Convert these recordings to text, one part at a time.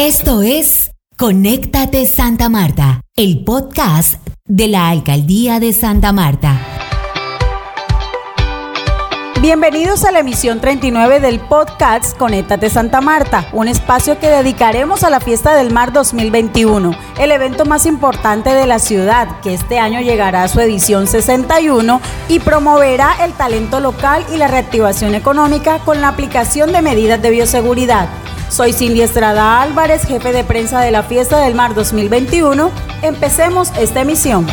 Esto es Conéctate Santa Marta, el podcast de la Alcaldía de Santa Marta. Bienvenidos a la emisión 39 del podcast Conéctate Santa Marta, un espacio que dedicaremos a la Fiesta del Mar 2021, el evento más importante de la ciudad, que este año llegará a su edición 61 y promoverá el talento local y la reactivación económica con la aplicación de medidas de bioseguridad. Soy Cindy Estrada Álvarez, jefe de prensa de la Fiesta del Mar 2021. Empecemos esta emisión.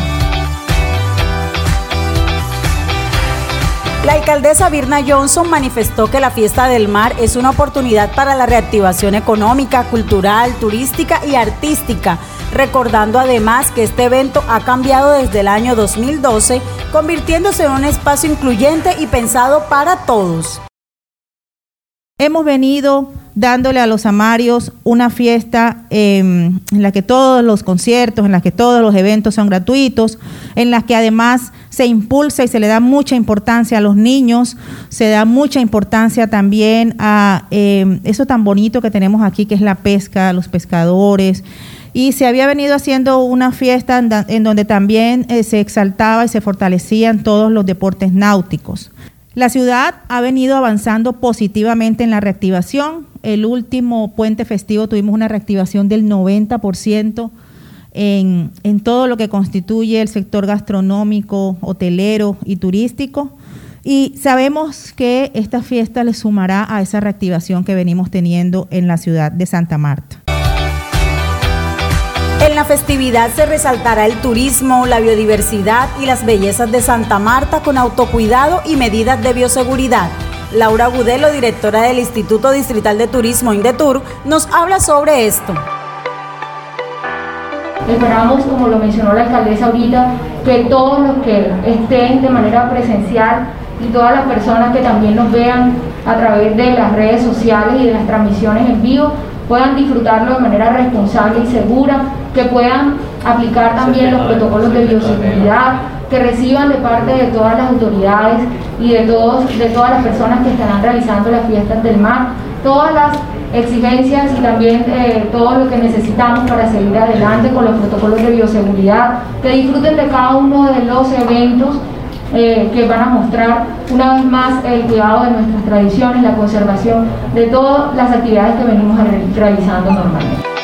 La alcaldesa Birna Johnson manifestó que la Fiesta del Mar es una oportunidad para la reactivación económica, cultural, turística y artística, recordando además que este evento ha cambiado desde el año 2012, convirtiéndose en un espacio incluyente y pensado para todos. Hemos venido dándole a los amarios una fiesta em, en la que todos los conciertos, en la que todos los eventos son gratuitos, en la que además se impulsa y se le da mucha importancia a los niños, se da mucha importancia también a em, eso tan bonito que tenemos aquí, que es la pesca, los pescadores. Y se había venido haciendo una fiesta en, donde también eh, se exaltaba y se fortalecían todos los deportes náuticos. La ciudad ha venido avanzando positivamente en la reactivación. El último puente festivo tuvimos una reactivación del 90% en, en todo lo que constituye el sector gastronómico, hotelero y turístico. Y sabemos que esta fiesta le sumará a esa reactivación que venimos teniendo en la ciudad de Santa Marta. En la festividad se resaltará el turismo, la biodiversidad y las bellezas de Santa Marta con autocuidado y medidas de bioseguridad. Laura Gudelo, directora del Instituto Distrital de Turismo Indetur, nos habla sobre esto. Esperamos, como lo mencionó la alcaldesa ahorita, que todos los que estén de manera presencial y todas las personas que también nos vean a través de las redes sociales y de las transmisiones en vivo puedan disfrutarlo de manera responsable y segura, que puedan aplicar también los protocolos de bioseguridad, que reciban de parte de todas las autoridades y de, todos, de todas las personas que estarán realizando las fiestas del mar, todas las exigencias y también eh, todo lo que necesitamos para seguir adelante con los protocolos de bioseguridad, que disfruten de cada uno de los eventos eh, que van a mostrar una vez más el cuidado de nuestras tradiciones, la conservación de todas las actividades que venimos realizando normalmente.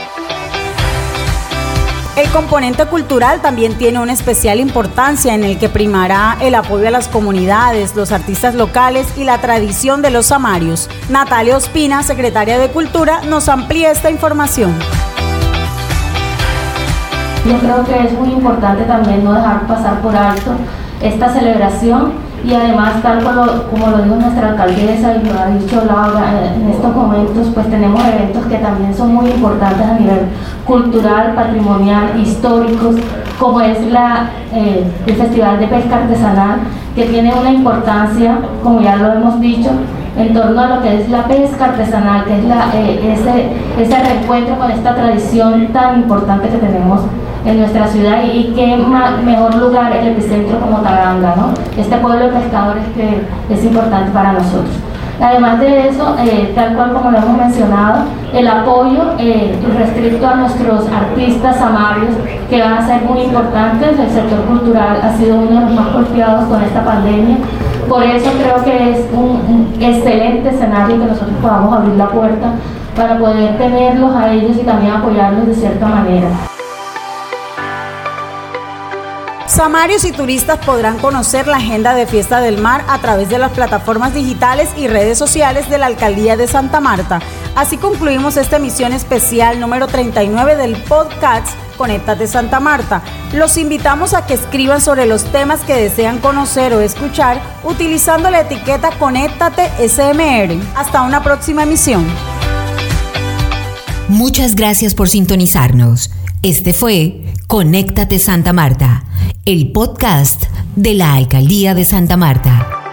El componente cultural también tiene una especial importancia en el que primará el apoyo a las comunidades, los artistas locales y la tradición de los samarios. Natalia Ospina, secretaria de Cultura, nos amplía esta información. Yo creo que es muy importante también no dejar pasar por alto esta celebración y además tal como, lo dijo nuestra alcaldesa y lo ha dicho Laura, eh, en estos momentos pues tenemos eventos que también son muy importantes a nivel cultural, patrimonial, históricos, como es la, eh, el Festival de Pesca Artesanal, que tiene una importancia, como ya lo hemos dicho, en torno a lo que es la pesca artesanal, que es la, eh, ese, ese reencuentro con esta tradición tan importante que tenemos en nuestra ciudad y, qué mejor lugar el epicentro como Taganga, ¿no? este pueblo de pescadores que es importante para nosotros. Además de eso, eh, tal cual como lo hemos mencionado, el apoyo eh, a nuestros artistas amarios, que van a ser muy importantes. El sector cultural ha sido uno de los más golpeados con esta pandemia. Por eso creo que es un excelente escenario que nosotros podamos abrir la puerta para poder tenerlos a ellos y también apoyarlos de cierta manera. Samarios y turistas podrán conocer la agenda de Fiesta del Mar a través de las plataformas digitales y redes sociales de la Alcaldía de Santa Marta. Así concluimos esta emisión especial número 39 del podcast Conéctate Santa Marta. Los invitamos a que escriban sobre los temas que desean conocer o escuchar utilizando la etiqueta Conéctate SMR. Hasta una próxima emisión. Muchas gracias por sintonizarnos. Este fue Conéctate Santa Marta el podcast de la Alcaldía de Santa Marta.